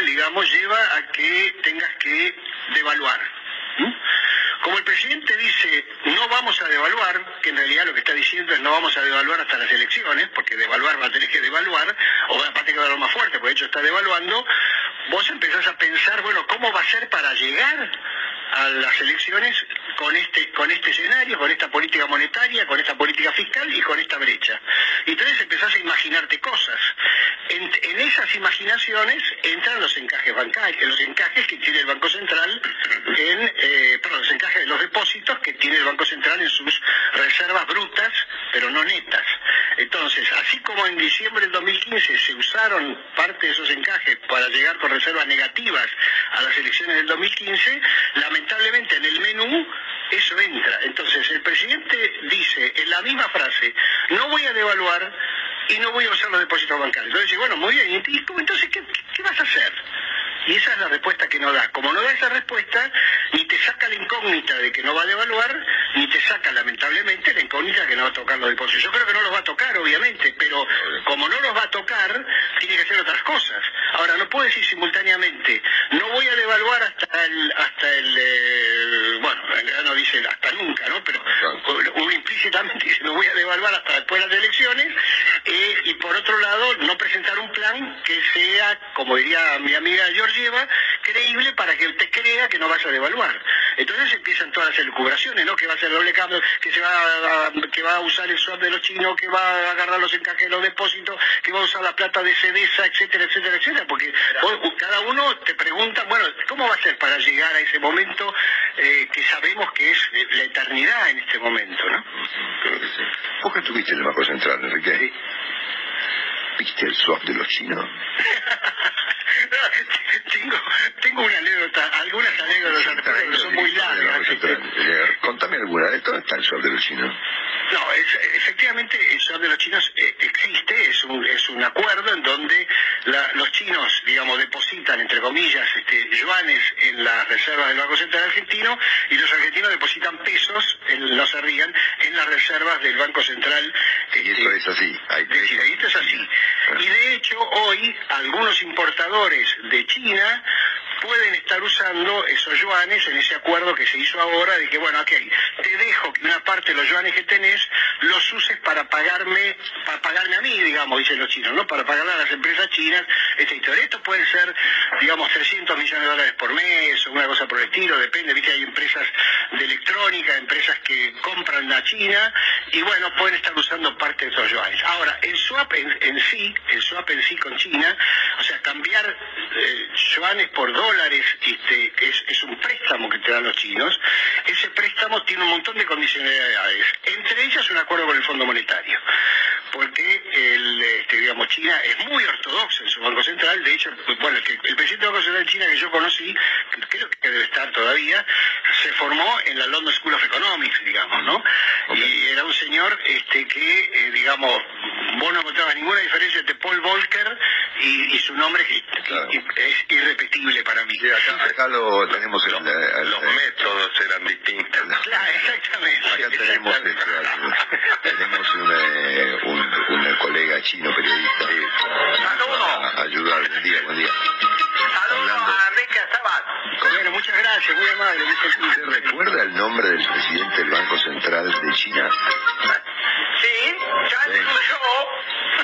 Digamos, lleva a que tengas que devaluar. ¿m? Como el presidente dice, no vamos a devaluar, que en realidad lo que está diciendo es no vamos a devaluar hasta las elecciones, porque devaluar va a tener que devaluar, o va a tener que devaluar más fuerte, porque de hecho está devaluando, vos empezás a pensar, bueno, ¿cómo va a ser para llegar a las elecciones con este con este escenario, con esta política monetaria, con esta política fiscal y con esta brecha. Y entonces empezás a imaginarte cosas. En, esas imaginaciones entran los encajes bancarios, los encajes que tiene el Banco Central en, eh, perdón, los encajes de los depósitos que tiene el Banco Central en sus reservas brutas, pero no netas. Entonces, así como en diciembre del 2015 se usaron parte de esos encajes para llegar con reservas negativas a las elecciones del 2015, lamentablemente en el menú eso entra. Entonces, el presidente dice en la misma frase, no voy a devaluar y no voy a usar los depósitos bancarios. Entonces, bueno, muy bien, ¿y cómo, entonces ¿qué, qué vas a hacer? Y esa es la respuesta que no da. Como no da esa respuesta, ni te saca la incógnita de que no va a devaluar, ni te saca lamentablemente la incógnita de que no va a tocar los depósitos. Yo creo que no los va a tocar, obviamente, pero como no los va a tocar, tiene que hacer otras cosas. Ahora, no puede decir simultáneamente, no voy a devaluar hasta el, hasta el, eh, realidad no dice hasta nunca, ¿no? Pero uno implícitamente dice, no voy a devaluar hasta después de las elecciones, eh, y por otro lado, no presentar un plan que sea, como diría mi amiga Georgieva, creíble para que usted crea que no vaya a devaluar. Entonces empiezan todas las elucubraciones, ¿no? Que va a hacer doble cambio, que se va a, que va a usar el swap de los chinos, que va a agarrar los encajes de los depósitos, que va a usar la plata de CEDESA, etcétera, etcétera, etcétera, porque vos- cada uno te pregunta, bueno, ¿cómo va a ser para llegar a ese momento eh, que sabemos que es la eternidad en este momento, ¿no? Creo que sí. ¿Vos que estuviste en el Banco Central, Enrique? Sí. ¿Viste el swap de los chinos? tengo, tengo una anécdota, algunas anécdotas pero son muy largas. Contame alguna. ¿Dónde está el swap de los chinos? No, es- efectivamente el swap de los chinos eh, existe, es un, es un acuerdo en donde la- los chinos, digamos, depositan, entre comillas, este, yuanes en las reservas del Banco Central Argentino y los argentinos depositan pesos, en- no se rían, en las reservas del Banco Central. Y este, eso es así. Hay de China. Y esto es así. Y de hecho, hoy algunos importadores de China pueden estar usando esos yuanes en ese acuerdo que se hizo ahora de que, bueno, ok, te dejo que una parte de los yuanes que tenés los uses para pagarme, para pagarme a mí, digamos, dicen los chinos, ¿no? Para pagarle a las empresas chinas esta historia. Esto puede ser, digamos, 300 millones de dólares por mes o una cosa por el estilo, depende, viste, hay empresas de electrónica, empresas que compran a China y bueno, pueden estar usando parte de esos yuanes. Ahora, el swap en, sí, el swap en sí con China, o sea, cambiar eh, yuanes por dólares este, es, un préstamo que te dan los chinos. Ese préstamo tiene un montón de condicionalidades, entre ellas un acuerdo con el Fondo Monetario, porque el, este, digamos, China es muy ortodoxa en su Banco Central, de hecho, bueno, el, el presidente del Banco Central de China que yo conocí, creo que debe estar todavía, se formó en la London School of Economics, digamos, ¿no? Y era un señor este, que, eh, digamos, vos no encontrabas ninguna diferencia entre Paul Volcker y, y su nombre que Claro. y- es irrepetible para mí. Sí, acá, acá lo tenemos el- Los el- métodos eran distintos. Claro, exactamente. Acá tenemos, este, tenemos un, eh, un, un colega chino periodista a, a ayudar. Buen día, buen día. Hablando. Muchas gracias, muy amable. ¿Usted recuerda el nombre del presidente del Banco Central de China? Sí.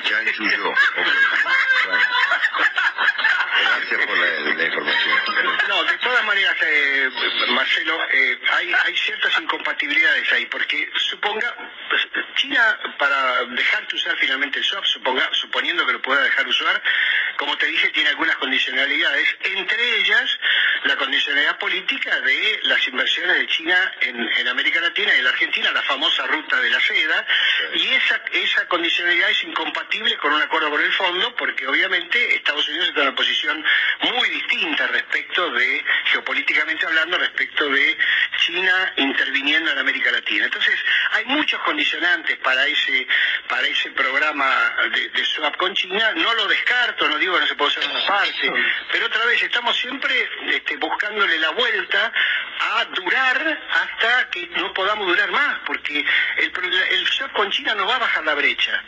Yang Chuyo. Ok. Bueno. Gracias por la, la información. No, de todas maneras, eh, Marcelo, eh, hay, hay ciertas incompatibilidades ahí, porque suponga, pues, China, para dejarte usar finalmente el swap, suponga, suponiendo que lo pueda dejar usar, como te dije, tiene algunas condicionalidades, entre ellas la condicionalidad política de las inversiones de China en, en América Latina y en la Argentina, la famosa ruta de la seda, y esa, esa condicionalidad es incompatible con un acuerdo con el fondo, porque obviamente Estados Unidos está en una posición muy distinta respecto de, geopolíticamente hablando, respecto de China interviniendo en América Latina. Entonces, hay muchos condicionantes para ese, para ese programa de, de swap con China, no lo descarto, no digo que no se puede hacer una parte, pero otra vez estamos siempre este, buscándole la vuelta a durar hasta que no podamos durar más, porque el, el con China no va a bajar la brecha.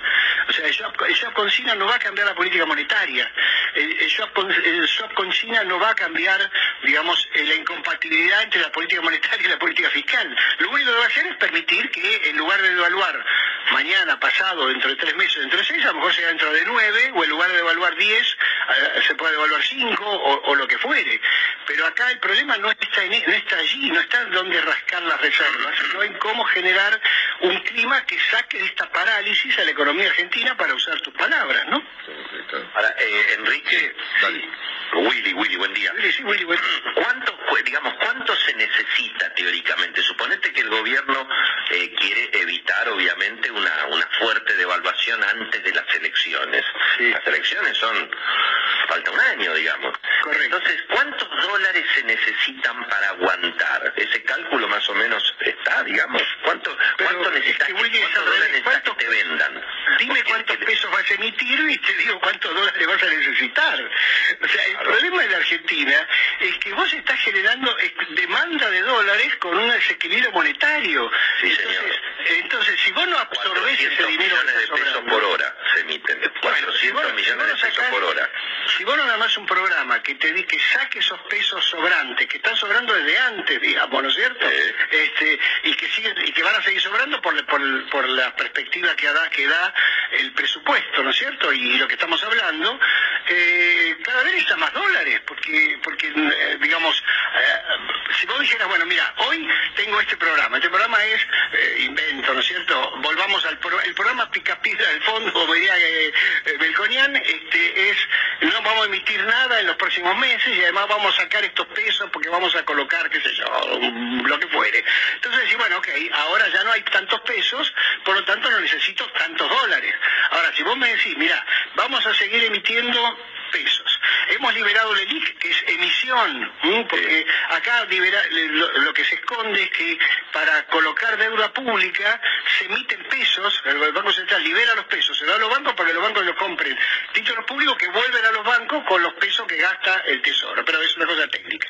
O sea, el swap, con China no va a cambiar la política monetaria. El, el swap con, el swap con China no va a cambiar, digamos, eh, la incompatibilidad entre la política monetaria y la política fiscal. Lo único que va a hacer es permitir que en lugar de devaluar mañana, pasado, dentro de tres meses, dentro de seis, a lo mejor sea dentro de nueve, o en lugar de devaluar diez, se puede devaluar cinco, o, o lo que fuere. Pero acá el problema no está, en, no está allí, no está en dónde rascar las reservas, sino en cómo generar un clima que saque de esta parálisis a la economía argentina para usar tus palabras, ¿no? Ahora, eh, Enrique. Willy, Willy, buen día. Willy, sí, Willy, bueno. ¿Cuánto, cu- digamos, cuánto se necesita teóricamente? Suponete que el gobierno eh, quiere evitar, obviamente, una, una fuerte devaluación antes de las elecciones. Sí. Las elecciones son, falta un año, digamos. Correcto. Entonces, ¿cuántos dólares se necesitan para aguantar? Ese cálculo más o menos está, digamos. ¿Cuánto, Pero cuánto es necesitas que, que, Willy, es cuántos al dólares revés. necesitas ¿Cuánto- que te vendan? Dime Porque cuántos pesos vas a emitir y te digo cuántos dólares vas a necesitar. O sea, el Claro. problema de la Argentina es que vos estás generando demanda de dólares con un desequilibrio monetario. Sí, entonces, señor. entonces, si vos no absorbés ese 400 dinero millones de pesos por hora se emiten. Bueno, 400 si vos- si millones de pesos sacás- por hora. Si vos no armás un programa que te di que saque esos pesos sobrantes, que están sobrando desde antes, digamos, ¿no es cierto? Este, y que siguen, y que van a seguir sobrando por, por, por la perspectiva que da, que da el presupuesto, ¿no es cierto? Y lo que estamos hablando, eh, cada vez necesitas más dólares, porque, porque eh, digamos, eh, si vos dijeras, bueno, mira, hoy tengo este programa, este programa es eh, invento, ¿no es cierto? Volvamos al pro- el programa Picapidra del fondo, como diría Belconian, este es, no vamos a nada en los próximos meses y además vamos a sacar estos pesos porque vamos a colocar, qué sé yo, lo que fuere. Entonces decir, bueno, ok, ahora ya no hay tantos pesos, por lo tanto no necesito tantos dólares. Ahora, si vos me decís, mira, vamos a seguir emitiendo pesos. Hemos liberado el ELIC, que es emisión, porque acá libera- lo, lo que se esconde es que para colocar deuda pública se emiten pesos, el Banco Central libera los pesos, se da a los bancos para que los bancos los compren. Títulos públicos que vuelven a los bancos con los pesos que gasta el Tesoro, pero es una cosa técnica.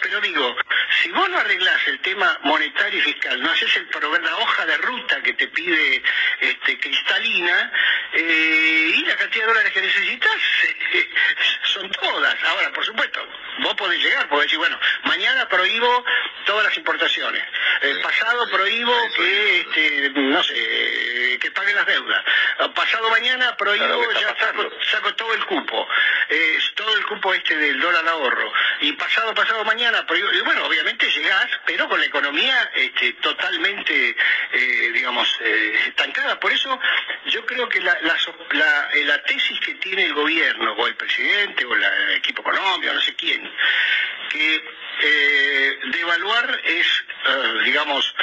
Pero digo, si vos no arreglás el tema monetario y fiscal, no haces el programa, la hoja de ruta que te pide este, Cristalina, eh, y la cantidad de dólares que necesitas eh, son todas. Ahora, por supuesto, vos podés llegar, podés decir, bueno, mañana prohíbo todas las importaciones, Eh, pasado prohíbo que, este, no sé, que paguen las deudas, pasado mañana prohíbo, Claro, ¿qué está ya saco, todo el cupo, eh, todo el cupo este del dólar ahorro, pasado, pasado mañana y bueno, obviamente llegás, pero con la economía este, totalmente, eh, digamos, eh, estancada. Por eso yo creo que la, tesis que tiene el gobierno, o el presidente, o el equipo económico, no sé quién, que eh, devaluar es, eh, digamos,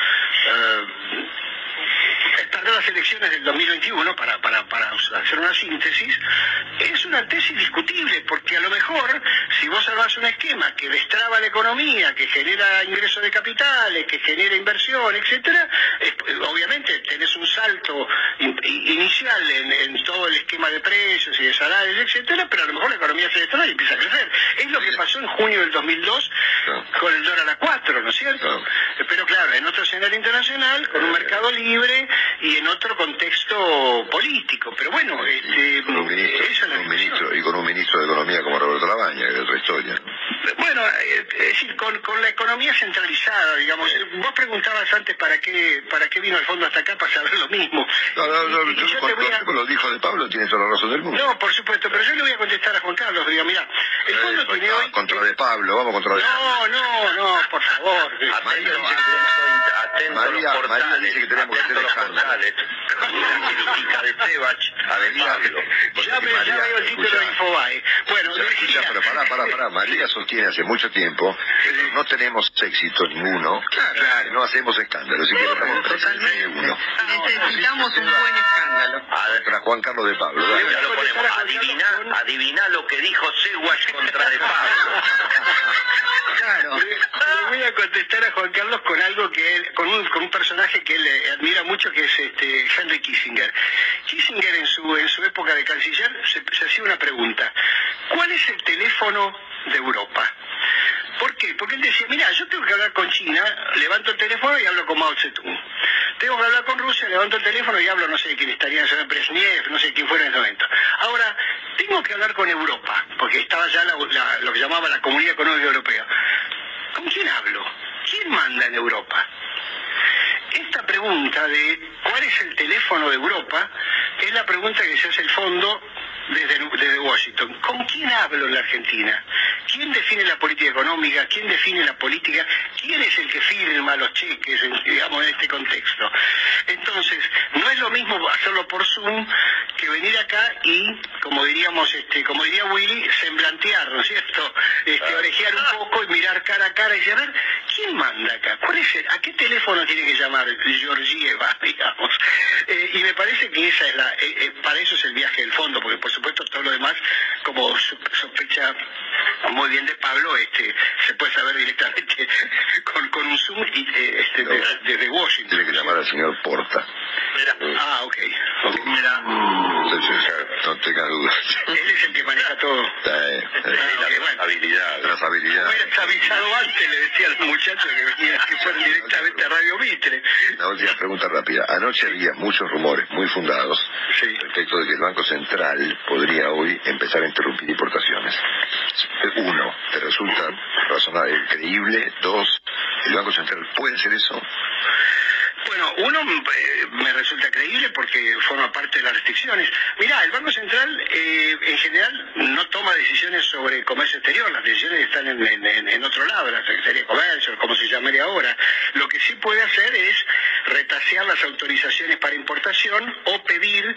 perder las elecciones del 2021, para, para, para hacer una síntesis, es una tesis discutible, porque a lo mejor, si vos armás un esquema que destraba la economía, que genera ingresos de capitales, que genera inversión, etcétera, es- obviamente tenés un salto in- inicial en, en todo el esquema de precios y de salarios, etcétera, pero a lo mejor la economía se destraba y empieza a crecer. Es lo que pasó en junio del 2002 Claro. con el dólar a 4, ¿no es cierto? Pero claro, en otro escenario internacional, con un mercado libre y en otro contexto político. Pero bueno, este, con un ministro, es la con un ministro- y con un ministro de Economía como Roberto Labaña, que es otra historia. Bueno, eh, es decir, con, con la economía centralizada, digamos. Eh, Vos preguntabas antes para qué para qué vino el fondo hasta acá para saber lo mismo. No, no, no, Y- yo, yo con, te voy a- con lo dijo de Pablo tiene toda la razón del mundo. No, por supuesto, pero yo le voy a contestar a Juan Carlos. Digo, mira, el fondo Eh, tiene ah, hoy... contra de Pablo, vamos contra de Pablo. No, no, no, por favor. María dice que tenemos- María- los portales, María dice que tenemos que hacer los crítica de Sebach a De Pablo. Ya, me, ya veo el título de Infobae. Bueno, Ya, escucha, decía... pero pará, pará, pará. María sostiene hace mucho tiempo que no tenemos éxito ninguno, Claro. no hacemos escándalo, así que estamos totalmente uno. Necesitamos un buen escándalo. A ver, Contra Juan Carlos de Pablo, dale. ya lo ponemos. Adivina, adivina lo que dijo Seguach contra De Pablo. Claro. Le, le voy a contestar a Juan Carlos con algo que él, con un, con un personaje que él eh, admira mucho que es este Henry Kissinger. Kissinger en su en su época de canciller se, se hacía una pregunta. ¿Cuál es el teléfono de Europa? ¿Por qué? Porque él decía, mira, yo tengo que hablar con China, levanto el teléfono y hablo con Mao Zedong. Tengo que hablar con Rusia, levanto el teléfono y hablo, no sé quién estaría, sé, Brezhnev, no sé quién fuera en ese momento. Ahora, tengo que hablar con Europa, porque estaba ya la- la- lo que llamaba la Comunidad Económica Europea. ¿Con quién hablo? ¿Quién manda en Europa? Esta pregunta de cuál es el teléfono de Europa es la pregunta que se hace el fondo desde, desde Washington. ¿Con quién hablo en la Argentina? ¿Quién define la política económica? ¿Quién define la política? ¿Quién es el que firma los cheques, en- digamos, en este contexto? Entonces, no es lo mismo hacerlo por Zoom que venir acá y, como diríamos, este, como diría Willy, semblantear, ¿no es cierto? Este, orejear un poco y mirar cara a cara y decir, a ver, ¿quién manda acá? ¿Cuál es el- ¿A qué teléfono tiene que llamar Georgieva, digamos? Me parece que esa es la, eh, eh, para eso es el viaje del fondo, porque por supuesto todo lo demás, como so- sospecha muy bien de Pablo, este, se puede saber directamente con, con un Zoom y, eh, este, No. desde, desde Washington. Tiene que llamar al señor Porta. Mira, Ah, ok. Mira, no tenga dudas. Él es el que maneja todo. Eh, eh, ok, bueno. habilidad. Trazabilidad. Hubieras avisado antes, le decía a los muchachos que venían, que fueran directamente a Radio Mitre. La última pregunta rápida. Anoche había muchos rumores muy fundados Sí. respecto de que el Banco Central podría hoy empezar a interrumpir importaciones. Uno, ¿te resulta razonable, creíble? Dos, ¿el Banco Central puede hacer eso? Uno me resulta creíble porque forma parte de las restricciones. Mirá, el Banco Central eh, en general no toma decisiones sobre comercio exterior, las decisiones están en- en- en otro lado, la Secretaría de Comercio, como se llamaría ahora. Lo que sí puede hacer es retasear las autorizaciones para importación o pedir,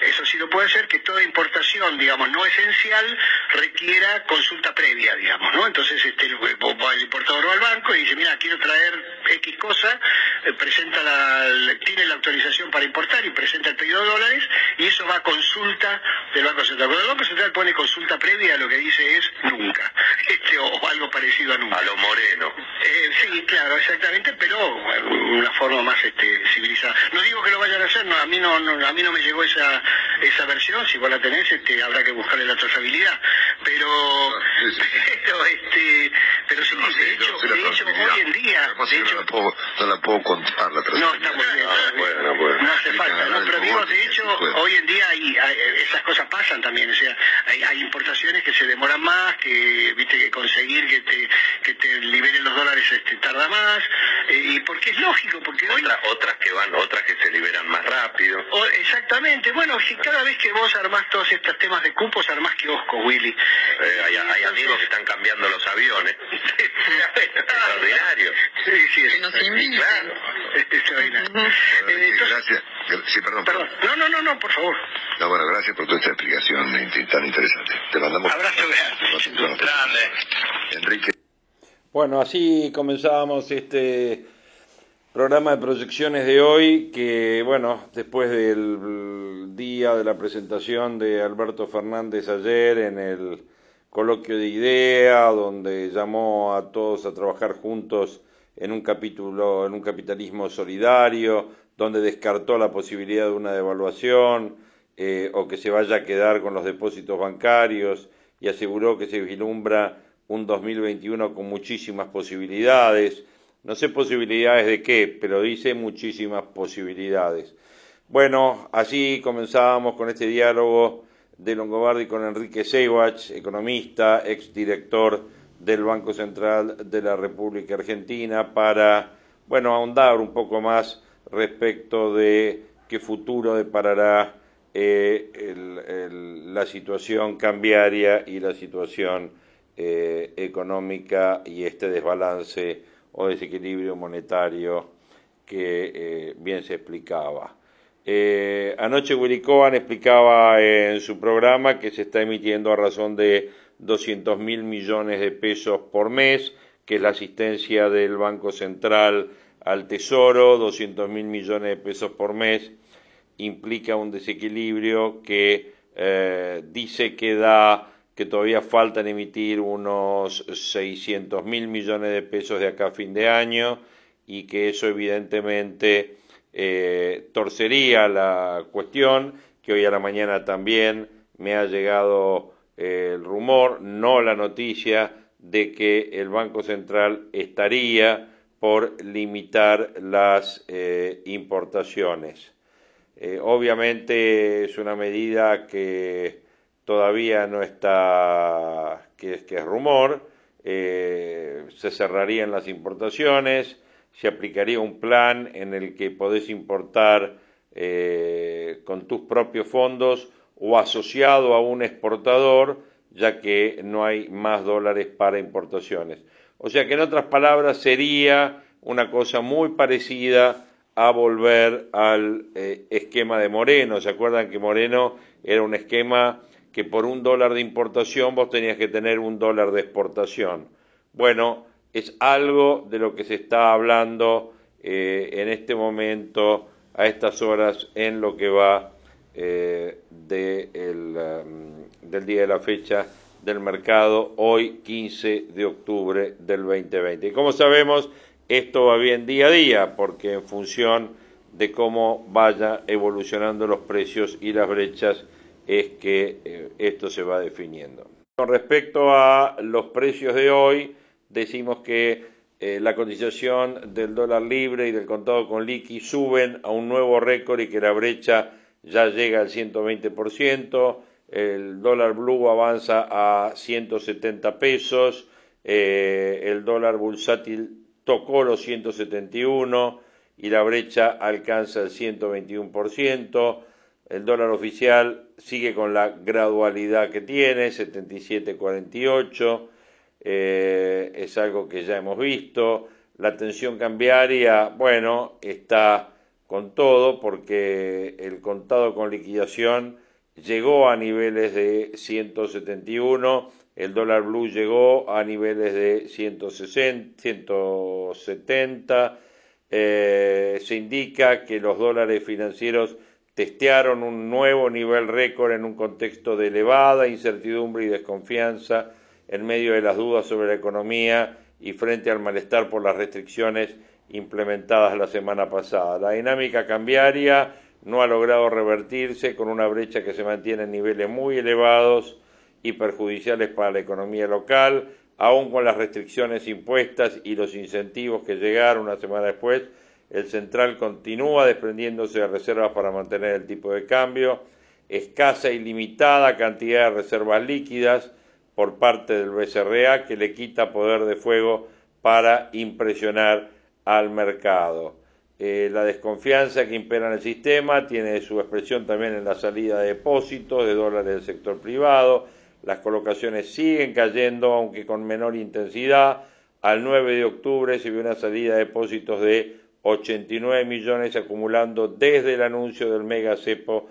eso sí lo puede hacer, que toda importación, digamos, no esencial requiera consulta previa, digamos, ¿no? Entonces este, el, el importador va al banco y dice, mira, quiero traer X cosa, eh, presenta la, la- tiene la autorización para importar y presenta el pedido de dólares y eso va a consulta del Banco Central. Cuando el Banco Central pone consulta previa, lo que dice es nunca, este, o algo parecido a nunca. A lo moreno. Eh, sí, claro, exactamente, pero bueno, una forma más este, civilizada. No digo que lo vayan a hacer, no, a mí no, no- a mí no me llegó esa esa versión, si vos la tenés, este, habrá que buscarle la trazabilidad. Pero, Sí, sí. pero este, pero sí, No de yo hecho, de hecho, hoy en día, de hecho, no la puedo, no la puedo contar la no, trazabilidad. está muy bien. Ah, bueno, bueno. No hace falta, no, pero digo, de hecho, hoy en día hay, hay- esas cosas pasan también, o sea, hay, hay importaciones que se demoran más, que viste que conseguir que te, que te liberen los dólares este, tarda más, eh, y porque es lógico, porque hoy... Otras, otras que van, otras que se liberan más rápido. o- exactamente, bueno, si cada vez que vos armás todos estos temas de cupos, armás kiosco, Willy. Eh, hay, hay amigos que están cambiando los aviones. Extraordinario. Sí, sí, es Que nos Claro, es extraordinario. Bueno, Eh, entonces- gracias. Gra- Sí, perdón, Perdón, no, no, no, no, por favor. No, bueno, gracias por toda esta explicación tan interesante. Te mandamos Abrazo grande. Grande. Enrique. Bueno, así comenzábamos este programa de proyecciones de hoy, que bueno, después del día de la presentación de Alberto Fernández ayer en el coloquio de idea, donde llamó a todos a trabajar juntos en un capítulo, en un capitalismo solidario, donde descartó la posibilidad de una devaluación eh, o que se vaya a quedar con los depósitos bancarios y aseguró que se vislumbra un 2021 con muchísimas posibilidades. No sé posibilidades de qué, pero dice muchísimas posibilidades. Bueno, así comenzábamos con este diálogo de Longobardi con Enrique Seiwach, economista, exdirector del Banco Central de la República Argentina, para, bueno, ahondar un poco más respecto de qué futuro deparará eh, la situación cambiaria y la situación eh, económica y este desbalance o desequilibrio monetario que eh, bien se explicaba. Anoche Willy Cohen explicaba en su programa que se está emitiendo a razón de 200 mil millones de pesos por mes, que es la asistencia del Banco Central al Tesoro, 200 mil millones de pesos por mes, implica un desequilibrio que eh, dice que da que todavía faltan emitir unos 600 mil millones de pesos de acá a fin de año y que eso evidentemente eh, torcería la cuestión, que hoy a la mañana también me ha llegado el rumor, no la noticia, de que el Banco Central estaría por limitar las eh, importaciones. obviamente es una medida que todavía no está, que, es, que es rumor, se cerrarían las importaciones, se aplicaría un plan en el que podés importar eh, con tus propios fondos o asociado a un exportador, ya que no hay más dólares para importaciones. O sea que en otras palabras sería una cosa muy parecida a volver al eh, esquema de Moreno. ¿Se acuerdan que Moreno era un esquema que por un dólar de importación vos tenías que tener un dólar de exportación? Bueno, es algo de lo que se está hablando eh, en este momento, a estas horas, en lo que va eh, um, del día de la fecha del mercado, hoy 15 de octubre del 2020. Y como sabemos, esto va bien día a día, porque en función de cómo vaya evolucionando los precios y las brechas es que eh, esto se va definiendo. Con respecto a los precios de hoy, decimos que eh, la cotización del dólar libre y del contado con liqui suben a un nuevo récord y que la brecha ya llega al 120%, el dólar blue avanza a 170 pesos, eh, el dólar bursátil tocó los 171 y la brecha alcanza el 121%, el dólar oficial sigue con la gradualidad que tiene, 77.48, eh, es algo que ya hemos visto. La tensión cambiaria, bueno, está con todo porque el contado con liquidación llegó a niveles de 171, el dólar blue llegó a niveles de 160, 170, eh, se indica que los dólares financieros testearon un nuevo nivel récord en un contexto de elevada incertidumbre y desconfianza en medio de las dudas sobre la economía y frente al malestar por las restricciones implementadas la semana pasada. La dinámica cambiaria no ha logrado revertirse con una brecha que se mantiene en niveles muy elevados y perjudiciales para la economía local, aun con las restricciones impuestas y los incentivos que llegaron una semana después, el central continúa desprendiéndose de reservas para mantener el tipo de cambio, escasa y limitada cantidad de reservas líquidas, por parte del BCRA que le quita poder de fuego para impresionar al mercado. Eh, la desconfianza que impera en el sistema tiene su expresión también en la salida de depósitos de dólares del sector privado. Las colocaciones siguen cayendo, aunque con menor intensidad. Al 9 de octubre se vio una salida de depósitos de 89 millones acumulando desde el anuncio del mega cepo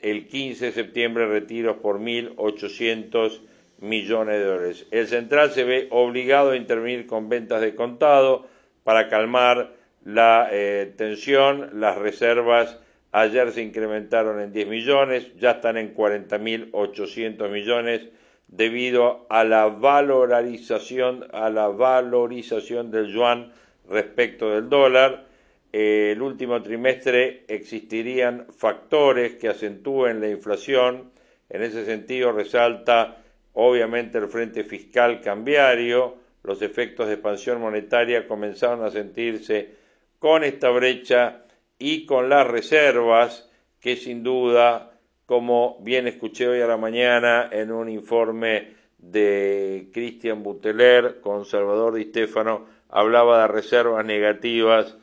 el 15 de septiembre retiros por 1.800 millones de dólares. El central se ve obligado a intervenir con ventas de contado para calmar la eh, tensión. Las reservas ayer se incrementaron en 10 millones, ya están en 40.800 millones debido a la valorización, a la valorización del yuan respecto del dólar. El último trimestre existirían factores que acentúen la inflación. En ese sentido, resalta Obviamente el frente fiscal cambiario, los efectos de expansión monetaria comenzaron a sentirse con esta brecha y con las reservas que sin duda, como bien escuché hoy a la mañana en un informe de Cristian Buteler con Salvador Di Stefano, hablaba de reservas negativas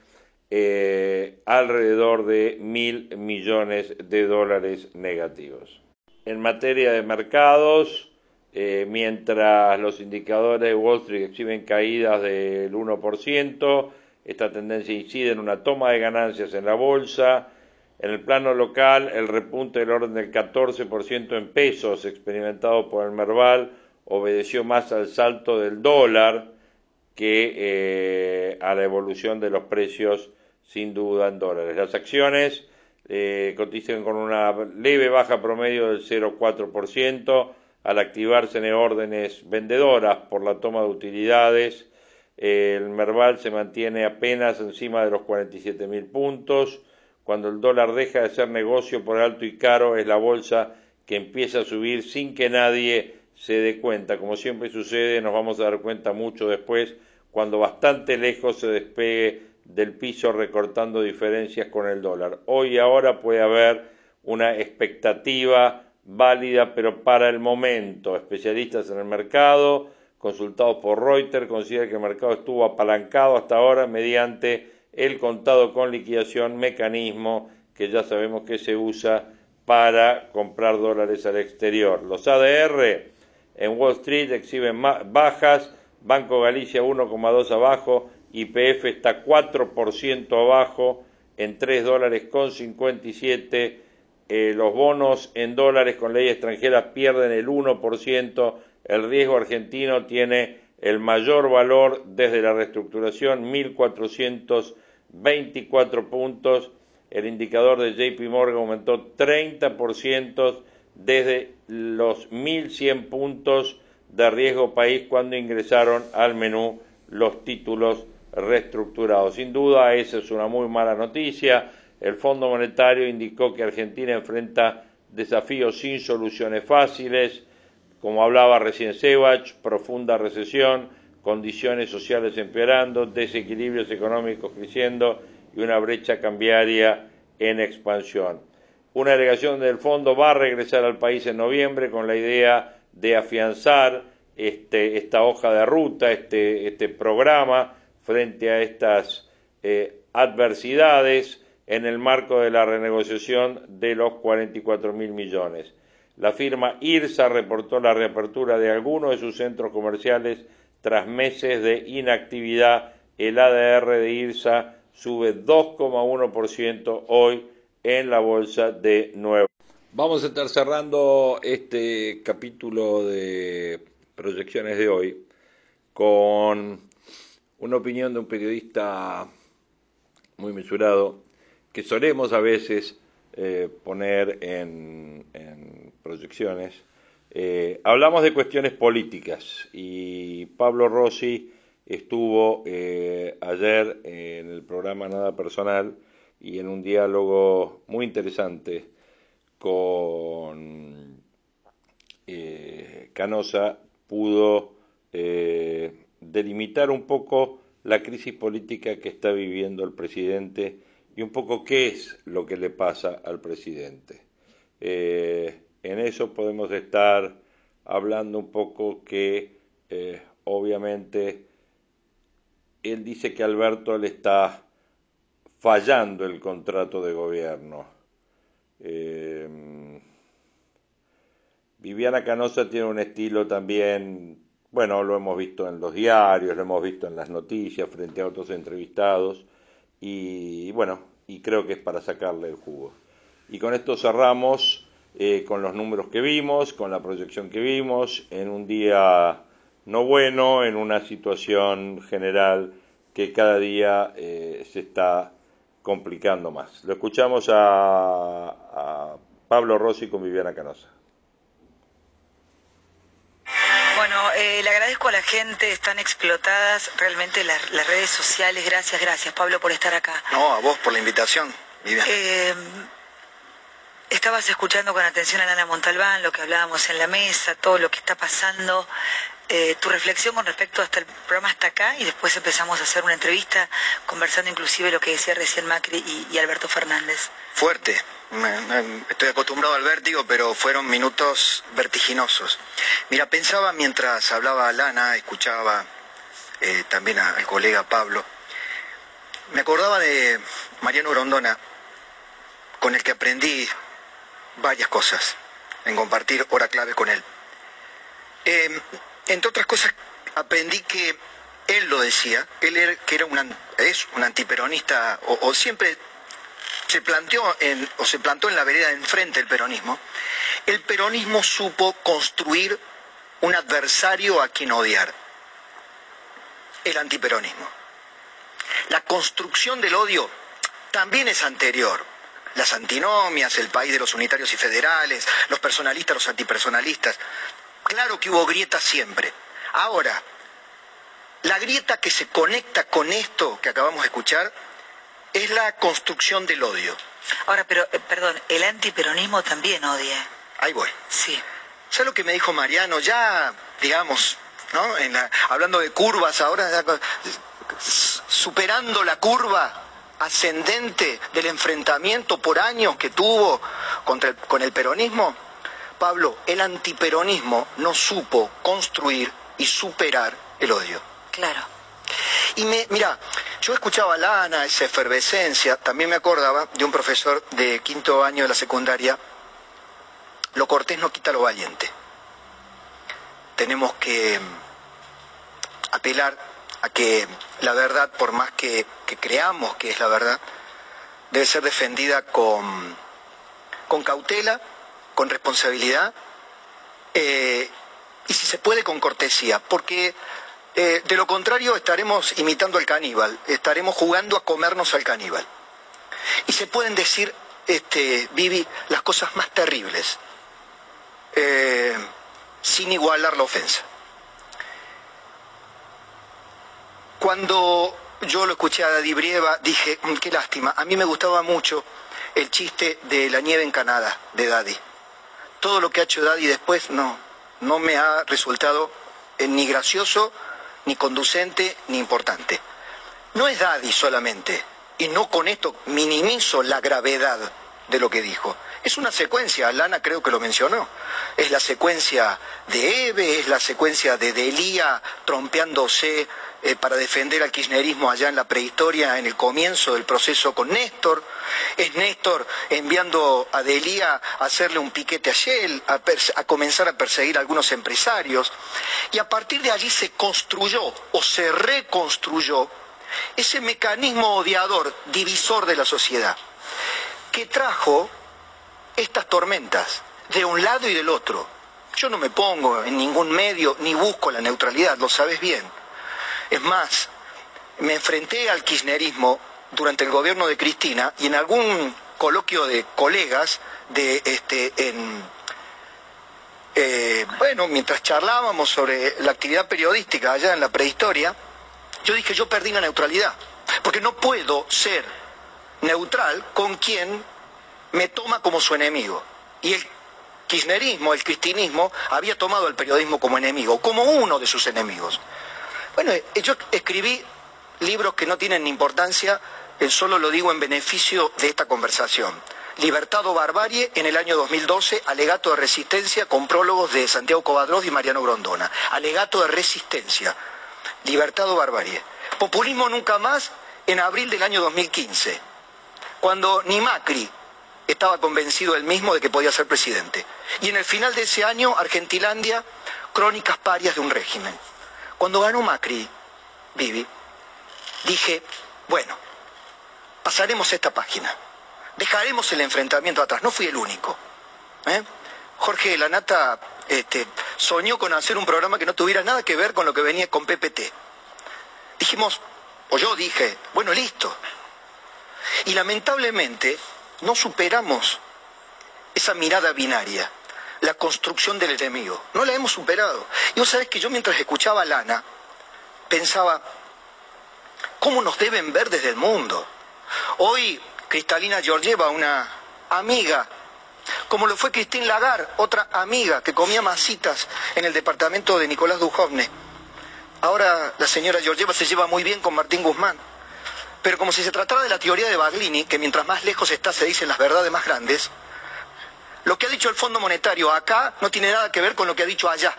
eh, alrededor de mil millones de dólares negativos. En materia de mercados, eh, mientras los indicadores de Wall Street exhiben caídas del 1%, esta tendencia incide en una toma de ganancias en la bolsa, En el plano local, el repunte del orden del 14% en pesos experimentado por el Merval obedeció más al salto del dólar que eh, a la evolución de los precios sin duda en dólares. Las acciones eh, cotizan con una leve baja promedio del 0,4% al activarse en órdenes vendedoras por la toma de utilidades. el Merval se mantiene apenas encima de los 47.000 puntos. Cuando el dólar deja de ser negocio por alto y caro, es la bolsa que empieza a subir sin que nadie se dé cuenta. Como siempre sucede, nos vamos a dar cuenta mucho después, cuando bastante lejos se despegue del piso recortando diferencias con el dólar. Hoy y ahora puede haber una expectativa válida, pero para el momento, especialistas en el mercado, consultados por Reuters, consideran que el mercado estuvo apalancado hasta ahora mediante el contado con liquidación, mecanismo que ya sabemos que se usa para comprar dólares al exterior. Los ADR en Wall Street exhiben bajas, Banco Galicia 1,2 abajo, YPF está 4% abajo en 3 dólares con 57. Eh, los bonos en dólares con ley extranjera pierden el 1%. El riesgo argentino tiene el mayor valor desde la reestructuración, 1.424 puntos. El indicador de JP Morgan aumentó 30% desde los 1.100 puntos de riesgo país cuando ingresaron al menú los títulos reestructurado. Sin duda, esa es una muy mala noticia. El Fondo Monetario indicó que Argentina enfrenta desafíos sin soluciones fáciles, como hablaba recién Sebach, profunda recesión, condiciones sociales empeorando, desequilibrios económicos creciendo y una brecha cambiaria en expansión. Una delegación del fondo va a regresar al país en noviembre con la idea de afianzar este, esta hoja de ruta, este, este programa frente a estas eh, adversidades en el marco de la renegociación de los 44 mil millones. La firma IRSA reportó la reapertura de algunos de sus centros comerciales tras meses de inactividad. El ADR de IRSA sube 2,1% hoy en la bolsa de Nueva. Vamos a estar cerrando este capítulo de proyecciones de hoy con una opinión de un periodista muy mesurado que solemos a veces eh, poner en, proyecciones. Eh, hablamos de cuestiones políticas y Pablo Rossi estuvo eh, ayer en el programa Nada Personal y en un diálogo muy interesante con Canosa pudo delimitar un poco la crisis política que está viviendo el presidente y un poco qué es lo que le pasa al presidente. Eh, en eso podemos estar hablando un poco que eh, obviamente él dice que Alberto le está fallando el contrato de gobierno. Eh, Viviana Canosa tiene un estilo también bueno, lo hemos visto en los diarios, lo hemos visto en las noticias frente a otros entrevistados y bueno, y creo que es para sacarle el jugo. Y con esto cerramos eh, con los números que vimos, con la proyección que vimos, en un día no bueno, en una situación general que cada día eh, se está complicando más. Lo escuchamos a, a Pablo Rossi con Viviana Canosa. Le agradezco a la gente, están explotadas realmente las, redes sociales. Gracias, gracias Pablo por estar acá. No, a vos por la invitación, eh, estabas escuchando con atención a Lana Montalbán, lo que hablábamos en la mesa, todo lo que está pasando. Eh, tu reflexión con respecto hasta el programa hasta acá y después empezamos a hacer una entrevista conversando inclusive lo que decía recién Macri y Alberto Fernández. Fuerte, estoy acostumbrado al vértigo, pero fueron minutos vertiginosos. Mira, pensaba mientras hablaba Lana, escuchaba eh, también al colega Pablo, me acordaba de Mariano Grondona, con el que aprendí varias cosas en compartir hora clave con él. Em, entre otras cosas, aprendí que él lo decía, él era, que era un, es un antiperonista, o siempre se planteó en, o se plantó en la vereda de enfrente del peronismo, el peronismo supo construir un adversario a quien odiar, el antiperonismo. La construcción del odio también es anterior. Las antinomias, el país de los unitarios y federales, los personalistas, los antipersonalistas. Claro que hubo grietas siempre. Ahora, la grieta que se conecta con esto que acabamos de escuchar es la construcción del odio. Ahora, pero, eh, perdón, el antiperonismo también odia. Ahí voy. Sí. ¿Sabes lo que me dijo Mariano? Ya, digamos, ¿no? En la- hablando de curvas, ahora ya, superando la curva ascendente del enfrentamiento por años que tuvo contra el- con el peronismo, Pablo, el antiperonismo no supo construir y superar el odio. Claro. Y me, mira, yo escuchaba a Lana, esa efervescencia, también me acordaba de un profesor de quinto año de la secundaria, lo cortés no quita lo valiente. Tenemos que mm, apelar a que la verdad, por más que, creamos que es la verdad, debe ser defendida con, con cautela, con responsabilidad eh, y si se puede con cortesía, porque eh, de lo contrario estaremos imitando al caníbal, estaremos jugando a comernos al caníbal. Y se pueden decir, este, Vivi, las cosas más terribles, eh, sin igualar la ofensa. Cuando yo lo escuché a Daddy Brieva, dije, "Mm, qué lástima, a mí me gustaba mucho el chiste de la nieve en Canadá, de Daddy. Todo lo que ha hecho Daddy después no, no me ha resultado eh, ni gracioso, ni conducente, ni importante. No es Daddy solamente, y no con esto minimizo la gravedad de lo que dijo. Es una secuencia, Lana creo que lo mencionó. Es la secuencia de Eve, es la secuencia de Delía trompeándose eh, para defender al kirchnerismo allá en la prehistoria, en el comienzo del proceso con Néstor. Es Néstor enviando a Delía a hacerle un piquete a Shell, a, a comenzar a perseguir a algunos empresarios. Y a partir de allí se construyó o se reconstruyó ese mecanismo odiador, divisor de la sociedad, que trajo estas tormentas de un lado y del otro. Yo no me pongo en ningún medio ni busco la neutralidad, lo sabes bien. Es más, me enfrenté al kirchnerismo durante el gobierno de Cristina y en algún coloquio de colegas de este en eh, bueno, mientras charlábamos sobre la actividad periodística allá en la prehistoria, yo dije, yo perdí la neutralidad, porque no puedo ser neutral con quien me toma como su enemigo. Y el kirchnerismo, el cristinismo, había tomado al periodismo como enemigo, como uno de sus enemigos. Bueno, eh, yo escribí libros que no tienen importancia, eh, solo lo digo en beneficio de esta conversación. Libertad o Barbarie en el año 2012, Alegato de Resistencia con prólogos de Santiago Covadros y Mariano Grondona. Alegato de Resistencia, Libertad o Barbarie. Populismo nunca más en abril del año 2015, cuando ni Macri estaba convencido él mismo de que podía ser presidente. Y en el final de ese año, Argentilandia, crónicas parias de un régimen. Cuando ganó Macri, Vivi, dije, bueno, pasaremos esta página, dejaremos el enfrentamiento atrás, no fui el único. ¿eh? Jorge de la Nata este, soñó con hacer un programa que no tuviera nada que ver con lo que venía con PPT. Dijimos, o yo dije, bueno, listo. Y lamentablemente no superamos esa mirada binaria, la construcción del enemigo. No la hemos superado. Y vos sabés que yo mientras escuchaba a Lana, pensaba, ¿cómo nos deben ver desde el mundo? Hoy Cristalina Georgieva, una amiga, como lo fue Christine Lagarde, otra amiga que comía masitas en el departamento de Nicolás Dujovne. Ahora la señora Georgieva se lleva muy bien con Martín Guzmán. Pero como si se tratara de la teoría de Baglini, que mientras más lejos está se dicen las verdades más grandes, lo que ha dicho el Fondo Monetario acá no tiene nada que ver con lo que ha dicho allá.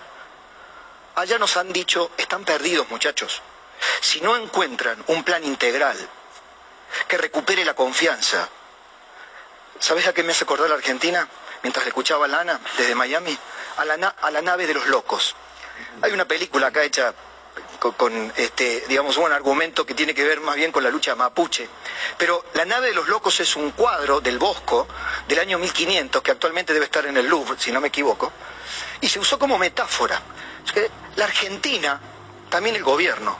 Allá nos han dicho, están perdidos muchachos. Si no encuentran un plan integral que recupere la confianza, ¿sabes a qué me hace acordar la Argentina? Mientras le escuchaba a Lana desde Miami, a la, a la nave de los locos. Hay una película acá hecha con, este, digamos, un argumento que tiene que ver más bien con la lucha mapuche. Pero La nave de los locos es un cuadro del Bosco del año 1500, que actualmente debe estar en el Louvre, si no me equivoco, y se usó como metáfora. La Argentina, también el gobierno,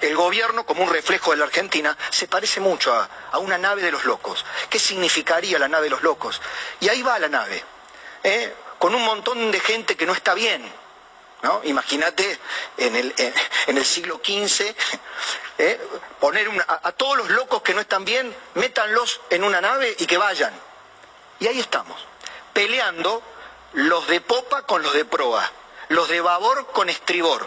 el gobierno como un reflejo de la Argentina se parece mucho a, una nave de los locos. ¿Qué significaría la nave de los locos? Y ahí va la nave, ¿eh? con un montón de gente que no está bien, Imagínate en el, en, el, siglo XV, ¿eh? poner a, todos los locos que no están bien, métanlos en una nave y que vayan. Y ahí estamos, peleando los de popa con los de proa, los de babor con estribor.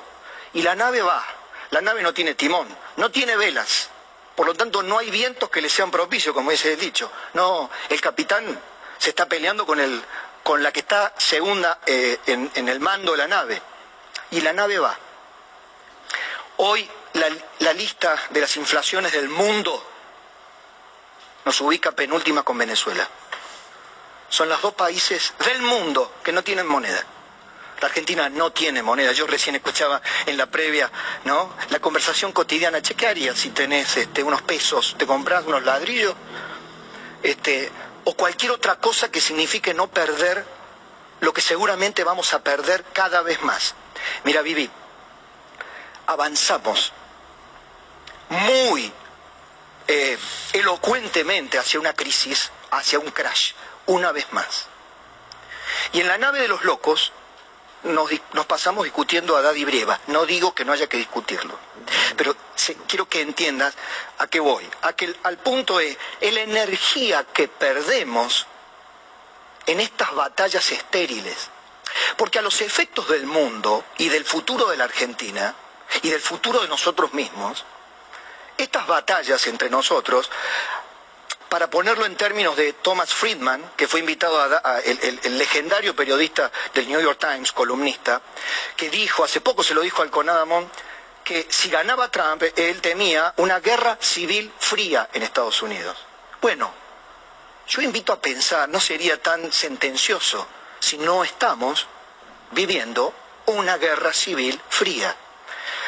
Y la nave va, la nave no tiene timón, no tiene velas, por lo tanto no hay vientos que le sean propicios, como el dicho. No, el capitán se está peleando con, el, con la que está segunda eh, en el mando de la nave y la nave va. Hoy la, lista de las inflaciones del mundo nos ubica penúltima con Venezuela. Son los dos países del mundo que no tienen moneda. La Argentina no tiene moneda. Yo recién escuchaba en la previa, ¿no? La conversación cotidiana. Che, ¿qué harías si tenés este, unos pesos? ¿Te compras unos ladrillos? Este, o cualquier otra cosa que signifique no perder lo que seguramente vamos a perder cada vez más. Mira, Vivi, avanzamos muy eh, elocuentemente hacia una crisis, hacia un crash, una vez más. Y en la nave de los locos nos, pasamos discutiendo a Daddy Brieva. No digo que no haya que discutirlo, pero quiero que entiendas a qué voy. A que, al punto de la energía que perdemos en estas batallas estériles porque a los efectos del mundo y del futuro de la Argentina y del futuro de nosotros mismos, estas batallas entre nosotros, para ponerlo en términos de Thomas Friedman, que fue invitado a, el, legendario periodista del New York Times, columnista, que dijo, hace poco se lo dijo al Conadamón, que si ganaba Trump, él temía una guerra civil fría en Estados Unidos. Bueno, yo invito a pensar, no sería tan sentencioso si no estamos viviendo una guerra civil fría.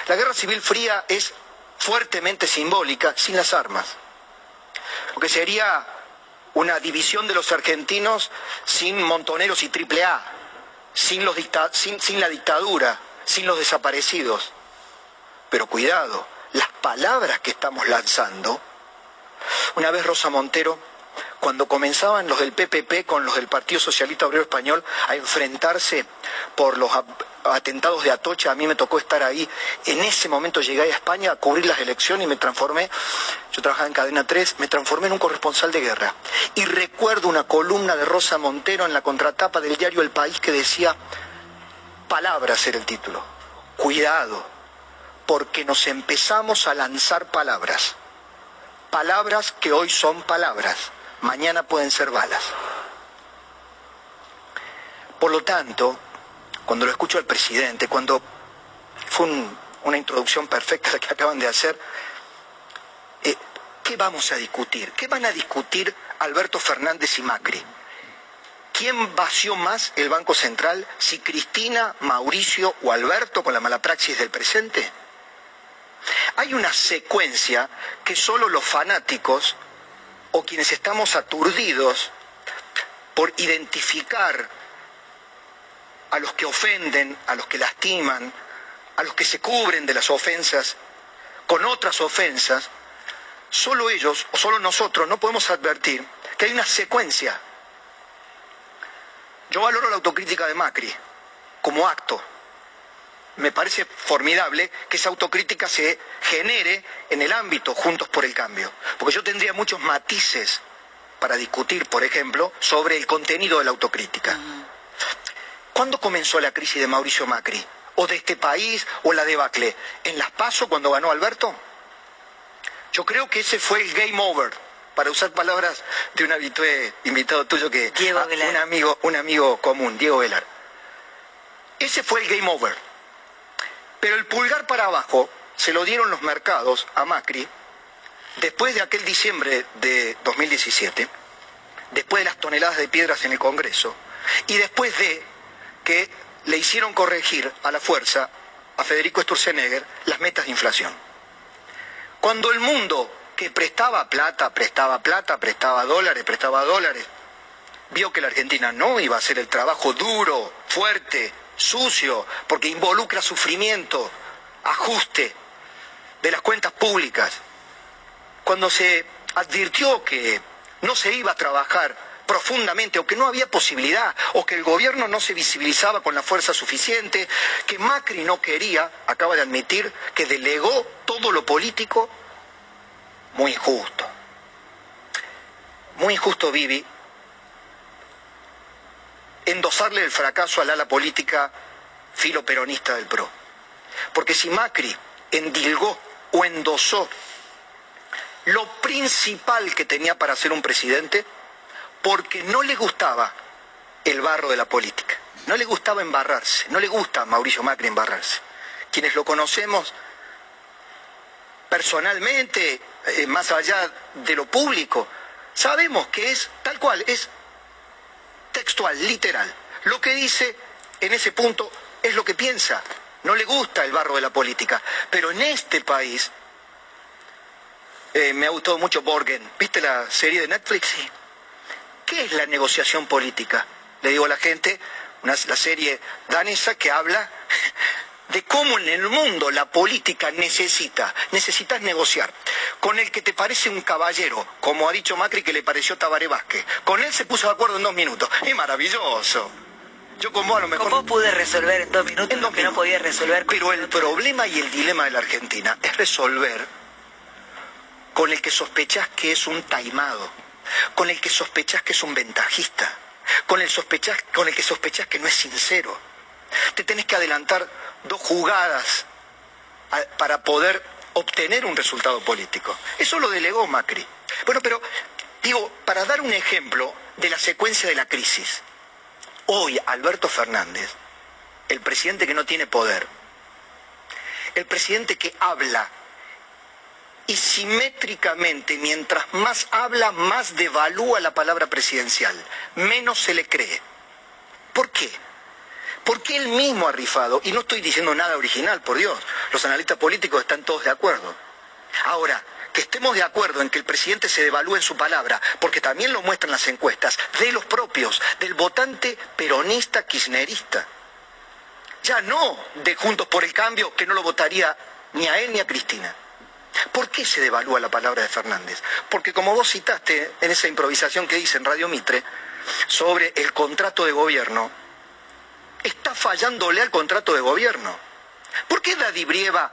La guerra civil fría es fuertemente simbólica sin las armas, porque sería una división de los argentinos sin montoneros y triple A, sin, sin la dictadura, sin los desaparecidos. Pero cuidado, las palabras que estamos lanzando, una vez Rosa Montero cuando comenzaban los del PPP con los del Partido Socialista Obrero Español a enfrentarse por los atentados de Atocha, a mí me tocó estar ahí. En ese momento llegué a España a cubrir las elecciones y me transformé, yo trabajaba en Cadena 3, me transformé en un corresponsal de guerra. Y recuerdo una columna de Rosa Montero en la contratapa del diario El País que decía, palabras era el título, cuidado, porque nos empezamos a lanzar palabras, palabras que hoy son palabras mañana pueden ser balas. Por lo tanto, cuando lo escucho al presidente, cuando fue una introducción perfecta la que acaban de hacer, eh, ¿qué vamos a discutir? ¿Qué van a discutir Alberto Fernández y Macri? ¿Quién vació más el Banco Central? ¿Si Cristina, Mauricio o Alberto con la mala praxis del presente? Hay una secuencia que solo los fanáticos o quienes estamos aturdidos por identificar a los que ofenden, a los que lastiman, a los que se cubren de las ofensas con otras ofensas, solo ellos o solo nosotros no podemos advertir que hay una secuencia. Yo valoro la autocrítica de Macri como acto, me parece formidable que esa autocrítica se genere en el ámbito Juntos por el Cambio, porque yo tendría muchos matices para discutir, por ejemplo, sobre el contenido de la autocrítica. ¿Cuándo comenzó la crisis de Mauricio Macri? ¿O de este país o la debacle? ¿En las PASO cuando ganó Alberto? Yo creo que ese fue el game over, para usar palabras de un habitué invitado tuyo que Diego un amigo, un amigo común, Diego Velar. Ese fue el game over. Pero el pulgar para abajo se lo dieron los mercados a Macri después de aquel diciembre de 2017, después de las toneladas de piedras en el Congreso y después de que le hicieron corregir a la fuerza a Federico Sturzenegger las metas de inflación. Cuando el mundo que prestaba plata, prestaba plata, prestaba dólares, prestaba dólares, vio que la Argentina no iba a hacer el trabajo duro, fuerte, sucio, porque involucra sufrimiento, ajuste de las cuentas públicas. Cuando se advirtió que no se iba a trabajar profundamente o que no había posibilidad o que el gobierno no se visibilizaba con la fuerza suficiente, que Macri no quería, acaba de admitir que delegó todo lo político, muy injusto. Muy injusto, Vivi, endosarle el fracaso al ala política filo peronista del PRO. Porque si Macri endilgó o endosó lo principal que tenía para ser un presidente, porque no le gustaba el barro de la política, no le gustaba embarrarse, no le gusta a Mauricio Macri embarrarse. Quienes lo conocemos personalmente, eh, más allá de lo público, sabemos que es tal cual, es textual, literal. Lo que dice en ese punto es lo que piensa. No le gusta el barro de la política. Pero en este país, eh, me ha gustado mucho Borgen. ¿Viste la serie de Netflix? Sí. ¿Qué es la negociación política? Le digo a la gente, una, la serie danesa que habla de cómo en el mundo la política necesita, necesitas negociar. Con el que te parece un caballero, como ha dicho Macri que le pareció Tabaré Vázquez. Con él se puso de acuerdo en dos minutos. Es maravilloso. Yo con vos a lo mejor... Con vos pude resolver en dos minutos En lo que no podía resolver. con- Pero el problema y el dilema de la Argentina es resolver con el que sospechás que es un taimado, con el que sospechás que es un ventajista, con el, sospechás, con el que sospechás que no es sincero. Te tenés que adelantar dos jugadas para poder obtener un resultado político. Eso lo delegó Macri. Bueno, pero digo, para dar un ejemplo de la secuencia de la crisis, hoy Alberto Fernández, el presidente que no tiene poder, el presidente que habla y simétricamente, mientras más habla, más devalúa la palabra presidencial, menos se le cree. ¿Por qué? Porque él mismo ha rifado, y no estoy diciendo nada original, por Dios, los analistas políticos están todos de acuerdo. Ahora, que estemos de acuerdo en que el presidente se devalúe en su palabra, porque también lo muestran las encuestas, de los propios, del votante peronista kirchnerista. Ya no de Juntos por el Cambio, que no lo votaría ni a él ni a Cristina. ¿Por qué se devalúa la palabra de Fernández? Porque como vos citaste en esa improvisación que hice en Radio Mitre sobre el contrato de gobierno, está fallándole al contrato de gobierno. ¿Por qué Daddy Brieva,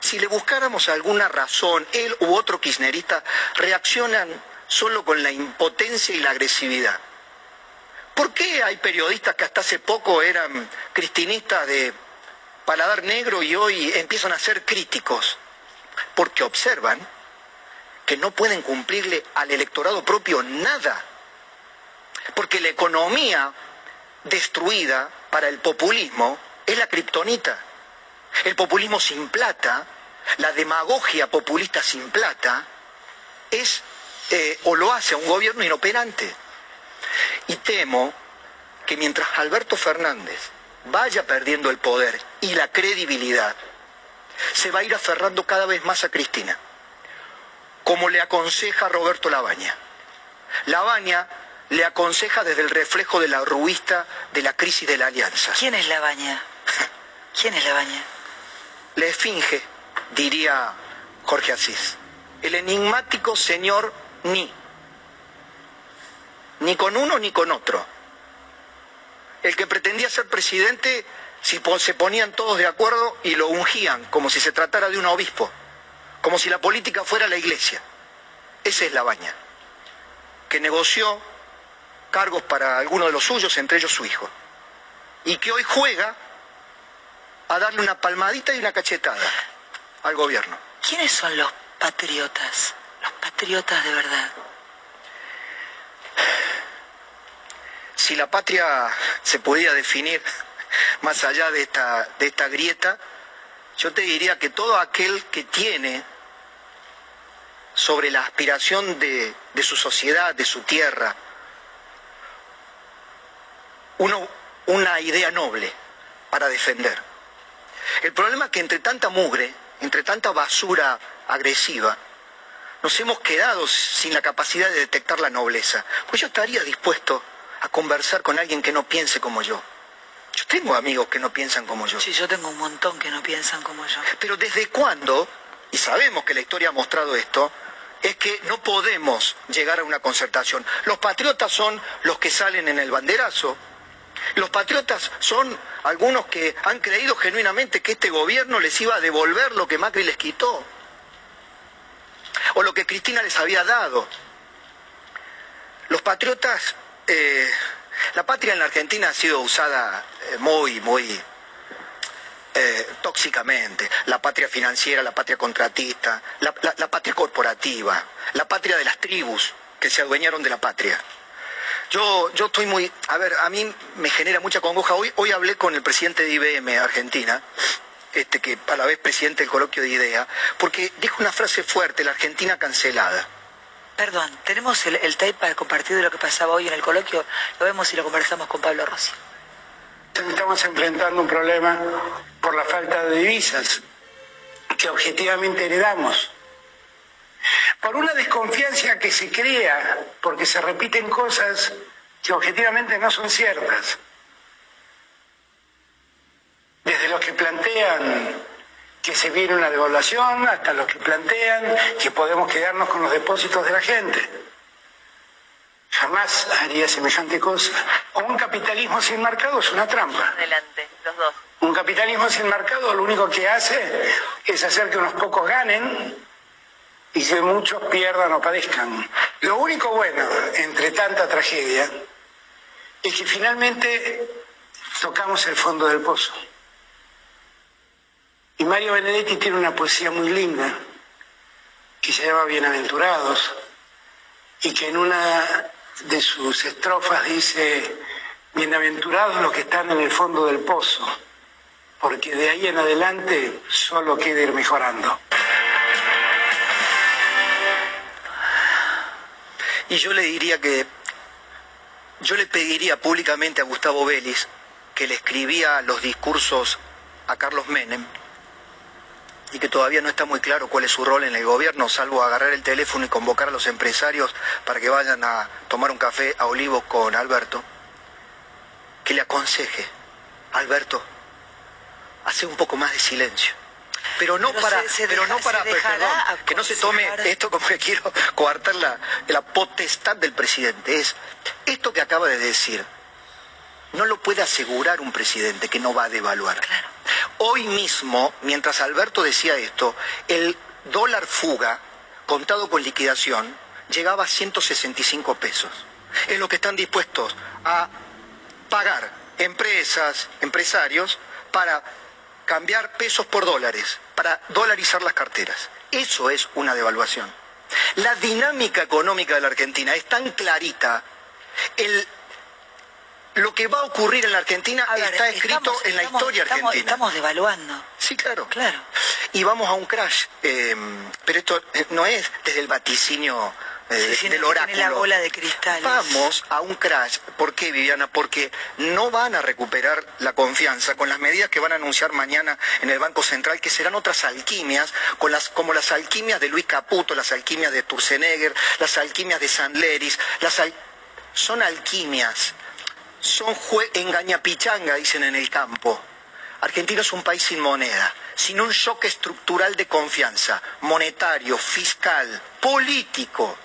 si le buscáramos alguna razón, él u otro kirchnerista, reaccionan solo con la impotencia y la agresividad? ¿Por qué hay periodistas que hasta hace poco eran cristinistas de paladar negro y hoy empiezan a ser críticos? Porque observan que no pueden cumplirle al electorado propio nada. Porque la economía destruida para el populismo es la kriptonita. El populismo sin plata, la demagogia populista sin plata, es eh, o lo hace un gobierno inoperante. Y temo que mientras Alberto Fernández vaya perdiendo el poder y la credibilidad, se va a ir aferrando cada vez más a Cristina, como le aconseja Roberto Labaña. Labaña le aconseja desde el reflejo de la ruista de la crisis de la alianza. ¿Quién es la baña? ¿Quién es la baña? La esfinge, diría Jorge Asís, el enigmático señor ni, ni con uno ni con otro. El que pretendía ser presidente si se ponían todos de acuerdo y lo ungían como si se tratara de un obispo, como si la política fuera la iglesia. Esa es la baña, que negoció cargos para algunos de los suyos, entre ellos su hijo, y que hoy juega a darle una palmadita y una cachetada al gobierno. ¿Quiénes son los patriotas? Los patriotas de verdad. Si la patria se podía definir más allá de esta, de esta grieta, yo te diría que todo aquel que tiene sobre la aspiración de, de su sociedad, de su tierra, uno, una idea noble para defender, El problema es que entre tanta mugre, entre tanta basura agresiva, nos hemos quedado sin la capacidad de detectar la nobleza. Pues yo estaría dispuesto a conversar con alguien que no piense como yo. Yo tengo amigos que no piensan como yo. Sí, yo tengo un montón que no piensan como yo. Pero ¿desde cuándo? Y sabemos que la historia ha mostrado esto, es que no podemos llegar a una concertación. Los patriotas son los que salen en el banderazo. Los patriotas son algunos que han creído genuinamente que este gobierno les iba a devolver lo que Macri les quitó. O lo que Cristina les había dado. Los patriotas, eh, la patria en la Argentina ha sido usada eh, muy, muy eh, tóxicamente. La patria financiera, la patria contratista, la, patria corporativa, la patria de las tribus que se adueñaron de la patria. Yo, yo estoy muy, a ver, a mí me genera mucha congoja. Hoy, hoy hablé con el presidente de IBM Argentina, este que a la vez presidente del coloquio de IDEA, porque dijo una frase fuerte, la Argentina cancelada. Perdón, tenemos el, el tape para compartir de lo que pasaba hoy en el coloquio. Lo vemos y lo conversamos con Pablo Rossi. Estamos enfrentando un problema por la falta de divisas que objetivamente heredamos. Por una desconfianza que se crea porque se repiten cosas que objetivamente no son ciertas. Desde los que plantean que se viene una devaluación hasta los que plantean que podemos quedarnos con los depósitos de la gente. Jamás haría semejante cosa. O un capitalismo sin mercado es una trampa. Adelante, los dos. Un capitalismo sin mercado lo único que hace es hacer que unos pocos ganen y que muchos pierdan o padezcan. Lo único bueno entre tanta tragedia es que finalmente tocamos el fondo del pozo. Y Mario Benedetti tiene una poesía muy linda que se llama Bienaventurados y que en una de sus estrofas dice, Bienaventurados los que están en el fondo del pozo, porque de ahí en adelante solo queda ir mejorando. Y yo le diría que, yo le pediría públicamente a Gustavo Vélez, que le escribía los discursos a Carlos Menem, y que todavía no está muy claro cuál es su rol en el gobierno, salvo agarrar el teléfono y convocar a los empresarios para que vayan a tomar un café a Olivos con Alberto, que le aconseje, Alberto, hace un poco más de silencio. Pero no Pero para, se- se pero deja- no para, perdón, que no se tome esto como que quiero coartar la, la potestad del presidente. Es esto que acaba de decir. No lo puede asegurar un presidente que no va a devaluar. Hoy mismo, mientras Alberto decía esto, el dólar fuga, contado con liquidación, llegaba a 165 pesos. Es lo que están dispuestos a pagar empresas, empresarios, para cambiar pesos por dólares, para dolarizar las carteras. Eso es una devaluación. La dinámica económica de la Argentina es tan clarita. El, lo que va a ocurrir en la Argentina ver, está escrito estamos- en la estamos- historia estamos- argentina. Estamos devaluando. Sí, claro. Claro. Y vamos a un crash. eh, pero esto no es desde el vaticinio eh, no, del oráculo. la bola de cristal. Vamos a un crash. ¿Por qué, Viviana? Porque no van a recuperar la confianza con las medidas que van a anunciar mañana en el Banco Central, que serán otras alquimias, con las, como las alquimias de Luis Caputo, las alquimias de Turzenegger, las alquimias de Sandleris, las al- son alquimias, son jue- engañapichanga, dicen en el campo. Argentina es un país sin moneda, sin un shock estructural de confianza, monetario, fiscal, político.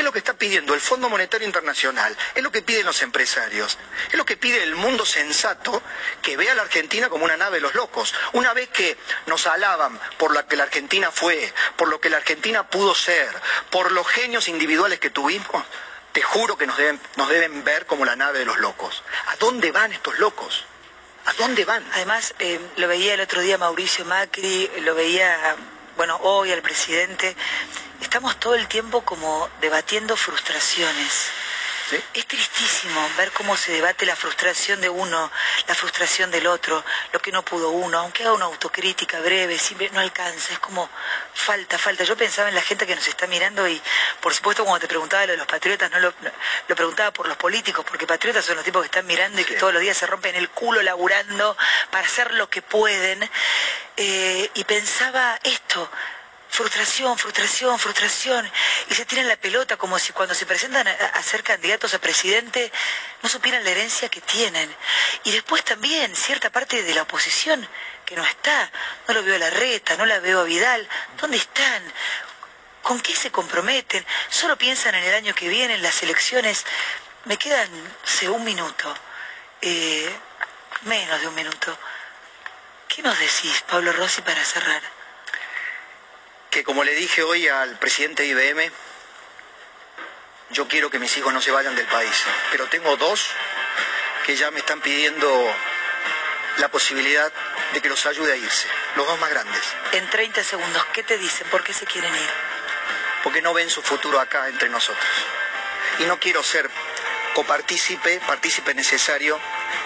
¿Qué es lo que está pidiendo el Fondo Monetario Internacional? Es lo que piden los empresarios. Es lo que pide el mundo sensato que vea a la Argentina como una nave de los locos. Una vez que nos alaban por lo que la Argentina fue, por lo que la Argentina pudo ser, por los genios individuales que tuvimos, te juro que nos deben, nos deben ver como la nave de los locos. ¿A dónde van estos locos? ¿A dónde van? Además, eh, lo veía el otro día Mauricio Macri, lo veía, bueno, hoy al presidente. Estamos todo el tiempo como debatiendo frustraciones. Es tristísimo ver cómo se debate la frustración de uno, la frustración del otro, lo que no pudo uno, aunque haga una autocrítica breve, siempre no alcanza, es como falta, falta. Yo pensaba en la gente que nos está mirando y, por supuesto, cuando te preguntaba lo de los patriotas, no lo, lo preguntaba por los políticos, porque patriotas son los tipos que están mirando y que todos los días se rompen el culo laburando para hacer lo que pueden. Eh, y pensaba esto, frustración, frustración, frustración, y se tiran la pelota como si cuando se presentan a, ser candidatos a presidente no supieran la herencia que tienen. Y después también cierta parte de la oposición que no está, no lo veo a la reta, no la veo a Vidal, ¿dónde están? ¿Con qué se comprometen? Solo piensan en el año que viene, en las elecciones. Me quedan, sé, un minuto, eh, menos de un minuto. ¿Qué nos decís, Pablo Rossi, para cerrar? Que como le dije hoy al presidente de IBM, yo quiero que mis hijos no se vayan del país, pero tengo dos que ya me están pidiendo la posibilidad de que los ayude a irse, los dos más grandes. En 30 segundos, ¿qué te dicen? ¿Por qué se quieren ir? Porque no ven su futuro acá entre nosotros. Y no quiero ser copartícipe, partícipe necesario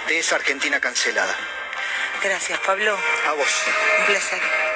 de esa Argentina cancelada. Gracias, Pablo. A vos. Un placer.